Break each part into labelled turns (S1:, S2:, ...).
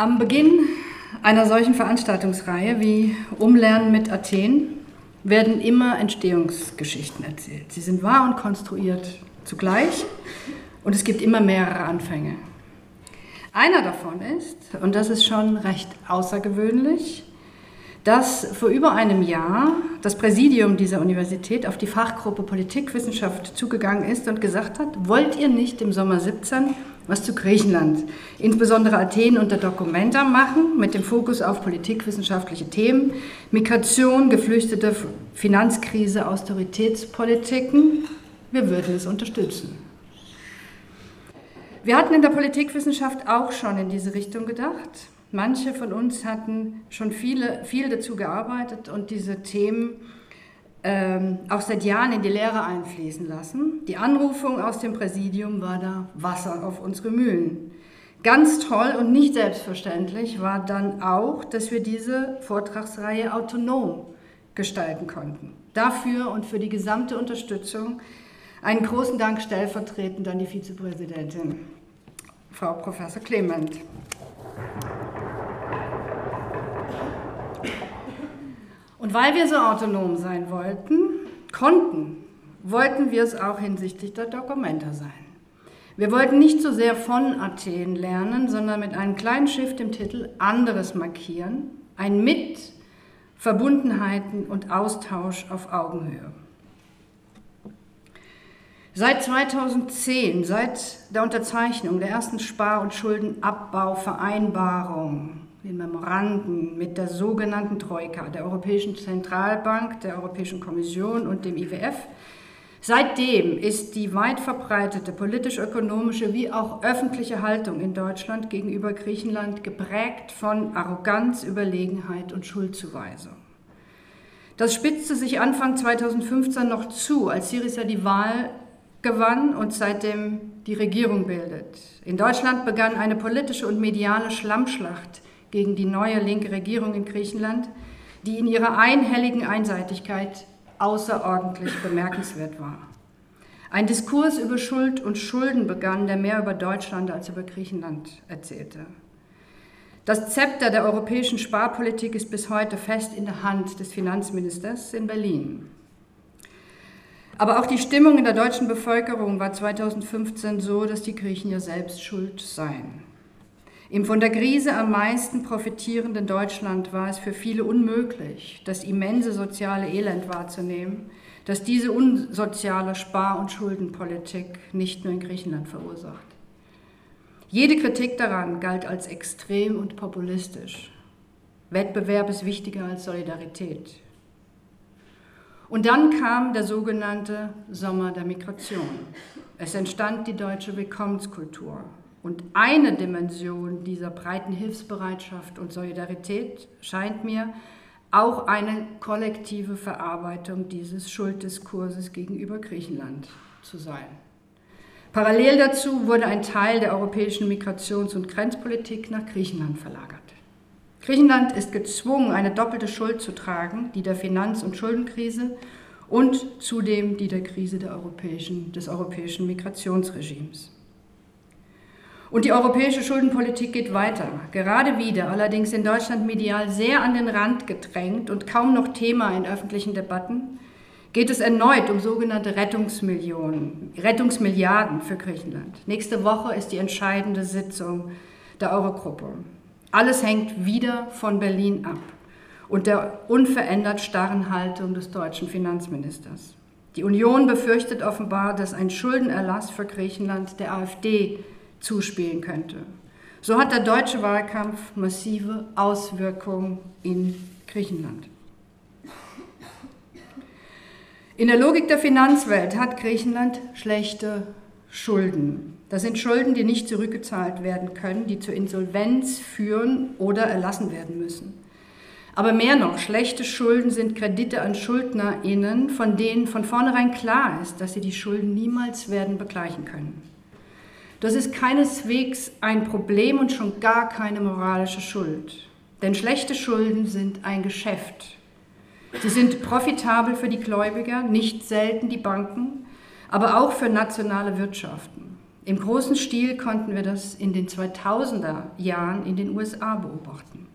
S1: Am Beginn einer solchen Veranstaltungsreihe wie Umlernen mit Athen werden immer Entstehungsgeschichten erzählt. Sie sind wahr und konstruiert zugleich und es gibt immer mehrere Anfänge. Einer davon ist, und das ist schon recht außergewöhnlich, dass vor über einem Jahr das Präsidium dieser Universität auf die Fachgruppe Politikwissenschaft zugegangen ist und gesagt hat, wollt ihr nicht im Sommer 17 was zu Griechenland, insbesondere Athen und der Documenta machen, mit dem Fokus auf politikwissenschaftliche Themen, Migration, Geflüchtete, Finanzkrise, Austeritätspolitiken. Wir würden es unterstützen. Wir hatten in der Politikwissenschaft auch schon in diese Richtung gedacht. Manche von uns hatten schon viele, viel dazu gearbeitet und diese Themen ähm, auch seit Jahren in die Lehre einfließen lassen. Die Anrufung aus dem Präsidium war da Wasser auf unsere Mühlen. Ganz toll und nicht selbstverständlich war dann auch, dass wir diese Vortragsreihe autonom gestalten konnten. Dafür und für die gesamte Unterstützung einen großen Dank stellvertretend an die Vizepräsidentin, Frau Professor Clement. Weil wir so autonom sein wollten, konnten, wollten wir es auch hinsichtlich der Dokumenta sein. Wir wollten nicht so sehr von Athen lernen, sondern mit einem kleinen Shift im Titel anderes markieren, ein Mit, Verbundenheiten und Austausch auf Augenhöhe. Seit 2010, seit der Unterzeichnung der ersten Spar- und Schuldenabbauvereinbarung den Memoranden mit der sogenannten Troika, der Europäischen Zentralbank, der Europäischen Kommission und dem IWF. Seitdem ist die weit verbreitete politisch-ökonomische wie auch öffentliche Haltung in Deutschland gegenüber Griechenland geprägt von Arroganz, Überlegenheit und Schuldzuweisung. Das spitzte sich Anfang 2015 noch zu, als Syriza die Wahl gewann und seitdem die Regierung bildet. In Deutschland begann eine politische und mediale Schlammschlacht gegen die neue linke Regierung in Griechenland, die in ihrer einhelligen Einseitigkeit außerordentlich bemerkenswert war. Ein Diskurs über Schuld und Schulden begann, der mehr über Deutschland als über Griechenland erzählte. Das Zepter der europäischen Sparpolitik ist bis heute fest in der Hand des Finanzministers in Berlin. Aber auch die Stimmung in der deutschen Bevölkerung war 2015 so, dass die Griechen ja selbst schuld seien. Im von der Krise am meisten profitierenden Deutschland war es für viele unmöglich, das immense soziale Elend wahrzunehmen, das diese unsoziale Spar- und Schuldenpolitik nicht nur in Griechenland verursacht. Jede Kritik daran galt als extrem und populistisch. Wettbewerb ist wichtiger als Solidarität. Und dann kam der sogenannte Sommer der Migration. Es entstand die deutsche Willkommenskultur. Und eine Dimension dieser breiten Hilfsbereitschaft und Solidarität scheint mir auch eine kollektive Verarbeitung dieses Schulddiskurses gegenüber Griechenland zu sein. Parallel dazu wurde ein Teil der europäischen Migrations- und Grenzpolitik nach Griechenland verlagert. Griechenland ist gezwungen, eine doppelte Schuld zu tragen, die der Finanz- und Schuldenkrise und zudem die der Krise der europäischen, des europäischen Migrationsregimes. Und die europäische Schuldenpolitik geht weiter, gerade wieder, allerdings in Deutschland medial sehr an den Rand gedrängt und kaum noch Thema in öffentlichen Debatten, geht es erneut um sogenannte Rettungsmillionen, Rettungsmilliarden für Griechenland. Nächste Woche ist die entscheidende Sitzung der Eurogruppe. Alles hängt wieder von Berlin ab und der unverändert starren Haltung des deutschen Finanzministers. Die Union befürchtet offenbar, dass ein Schuldenerlass für Griechenland der AfD zuspielen könnte. So hat der deutsche Wahlkampf massive Auswirkungen in Griechenland. In der Logik der Finanzwelt hat Griechenland schlechte Schulden. Das sind Schulden, die nicht zurückgezahlt werden können, die zur Insolvenz führen oder erlassen werden müssen. Aber mehr noch, schlechte Schulden sind Kredite an Schuldnerinnen, von denen von vornherein klar ist, dass sie die Schulden niemals werden begleichen können. Das ist keineswegs ein Problem und schon gar keine moralische Schuld. Denn schlechte Schulden sind ein Geschäft. Sie sind profitabel für die Gläubiger, nicht selten die Banken, aber auch für nationale Wirtschaften. Im großen Stil konnten wir das in den 2000er Jahren in den USA beobachten.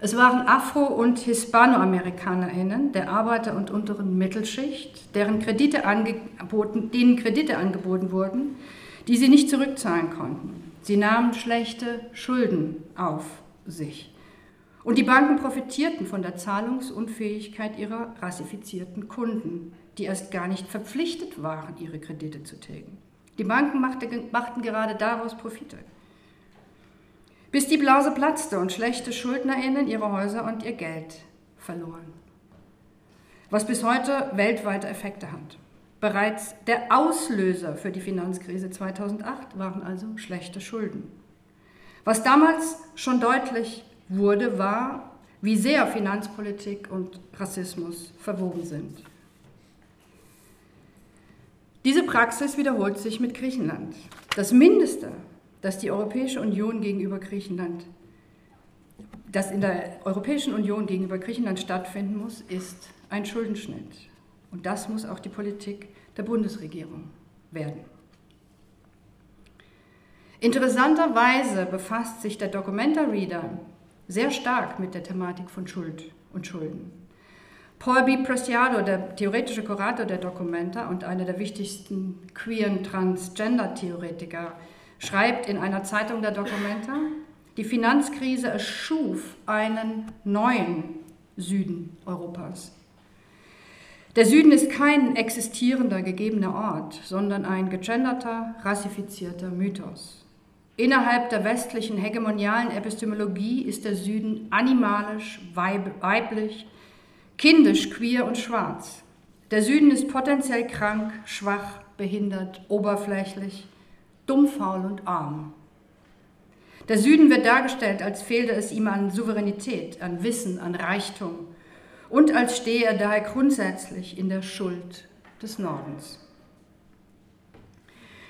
S1: Es waren Afro- und HispanoamerikanerInnen der Arbeiter- und unteren Mittelschicht, deren Kredite angeboten, denen Kredite angeboten wurden, die sie nicht zurückzahlen konnten. Sie nahmen schlechte Schulden auf sich. Und die Banken profitierten von der Zahlungsunfähigkeit ihrer rassifizierten Kunden, die erst gar nicht verpflichtet waren, ihre Kredite zu tilgen. Die Banken machten gerade daraus Profite. Bis die Blase platzte und schlechte SchuldnerInnen ihre Häuser und ihr Geld verloren. Was bis heute weltweite Effekte hat. Bereits der Auslöser für die Finanzkrise 2008 waren also schlechte Schulden. Was damals schon deutlich wurde, war, wie sehr Finanzpolitik und Rassismus verwoben sind. Diese Praxis wiederholt sich mit Griechenland. Das Mindeste, das die Europäische Union gegenüber Griechenland, das in der Europäischen Union gegenüber Griechenland stattfinden muss, ist ein Schuldenschnitt. Und das muss auch die Politik der Bundesregierung werden. Interessanterweise befasst sich der Documenta Reader sehr stark mit der Thematik von Schuld und Schulden. Paul B. Preciado, der theoretische Kurator der Documenta und einer der wichtigsten queeren Transgender-Theoretiker, schreibt in einer Zeitung der Documenta, die Finanzkrise erschuf einen neuen Süden Europas. Der Süden ist kein existierender, gegebener Ort, sondern ein gegenderter, rassifizierter Mythos. Innerhalb der westlichen hegemonialen Epistemologie ist der Süden animalisch, weiblich, kindisch, queer und schwarz. Der Süden ist potenziell krank, schwach, behindert, oberflächlich, dumm, faul und arm. Der Süden wird dargestellt, als fehlte es ihm an Souveränität, an Wissen, an Reichtum und als stehe er daher grundsätzlich in der Schuld des Nordens.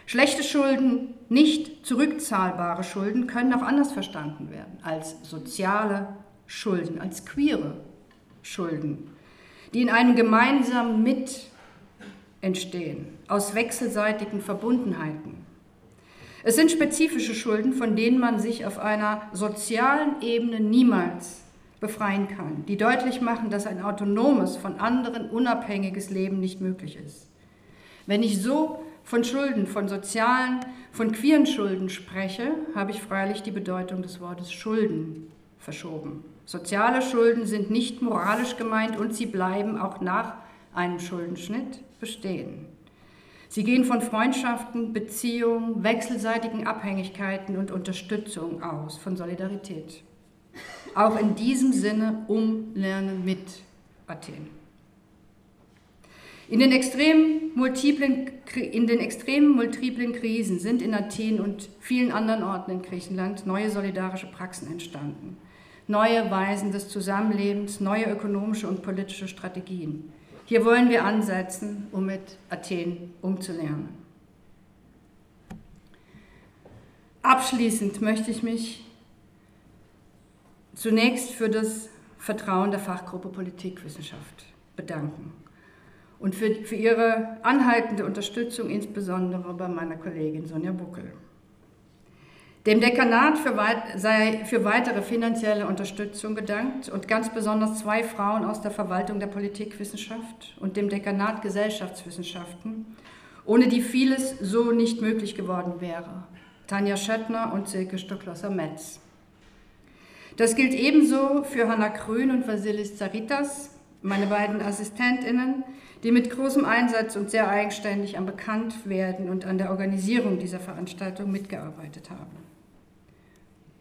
S1: Schlechte Schulden, nicht zurückzahlbare Schulden können auch anders verstanden werden als soziale Schulden, als queere Schulden, die in einem gemeinsamen Mit entstehen, aus wechselseitigen Verbundenheiten. Es sind spezifische Schulden, von denen man sich auf einer sozialen Ebene niemals befreien kann, die deutlich machen, dass ein autonomes, von anderen unabhängiges Leben nicht möglich ist. Wenn ich so von Schulden, von sozialen, von queeren Schulden spreche, habe ich freilich die Bedeutung des Wortes Schulden verschoben. Soziale Schulden sind nicht moralisch gemeint und sie bleiben auch nach einem Schuldenschnitt bestehen. Sie gehen von Freundschaften, Beziehungen, wechselseitigen Abhängigkeiten und Unterstützung aus, von Solidarität. Auch in diesem Sinne umlernen mit Athen. In den, extrem multiplen, in den extremen multiplen Krisen sind in Athen und vielen anderen Orten in Griechenland neue solidarische Praxen entstanden. Neue Weisen des Zusammenlebens, neue ökonomische und politische Strategien. Hier wollen wir ansetzen, um mit Athen umzulernen. Abschließend möchte ich mich zunächst für das Vertrauen der Fachgruppe Politikwissenschaft bedanken und für, für ihre anhaltende Unterstützung, insbesondere bei meiner Kollegin Sonja Buckel. Dem Dekanat für weit, sei für weitere finanzielle Unterstützung gedankt und ganz besonders zwei Frauen aus der Verwaltung der Politikwissenschaft und dem Dekanat Gesellschaftswissenschaften, ohne die vieles so nicht möglich geworden wäre. Tanja Schöttner und Silke Stocklosser-Metz. Das gilt ebenso für Hanna Krön und Vasilis Zaritas, meine beiden AssistentInnen, die mit großem Einsatz und sehr eigenständig am Bekanntwerden und an der Organisierung dieser Veranstaltung mitgearbeitet haben.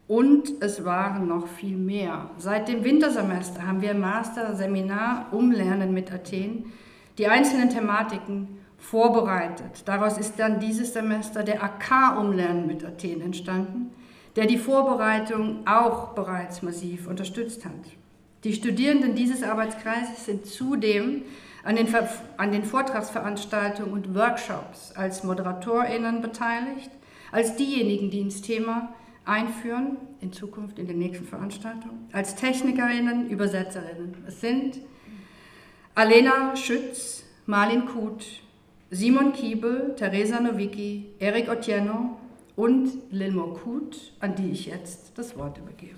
S1: Und es waren noch viel mehr. Seit dem Wintersemester haben wir im Master-Seminar Umlernen mit Athen die einzelnen Thematiken vorbereitet. Daraus ist dann dieses Semester der AK Umlernen mit Athen entstanden, der die Vorbereitung auch bereits massiv unterstützt hat. Die Studierenden dieses Arbeitskreises sind zudem an den, an den Vortragsveranstaltungen und Workshops als ModeratorInnen beteiligt, als diejenigen, die ins Thema einführen, in Zukunft in den nächsten Veranstaltungen, als TechnikerInnen, Übersetzerinnen. Es sind Alena Schütz, Marlin Kuth, Simon Kiebel, Teresa Nowicki, Eric Otieno und Lil Morkut, an die ich jetzt das Wort übergebe.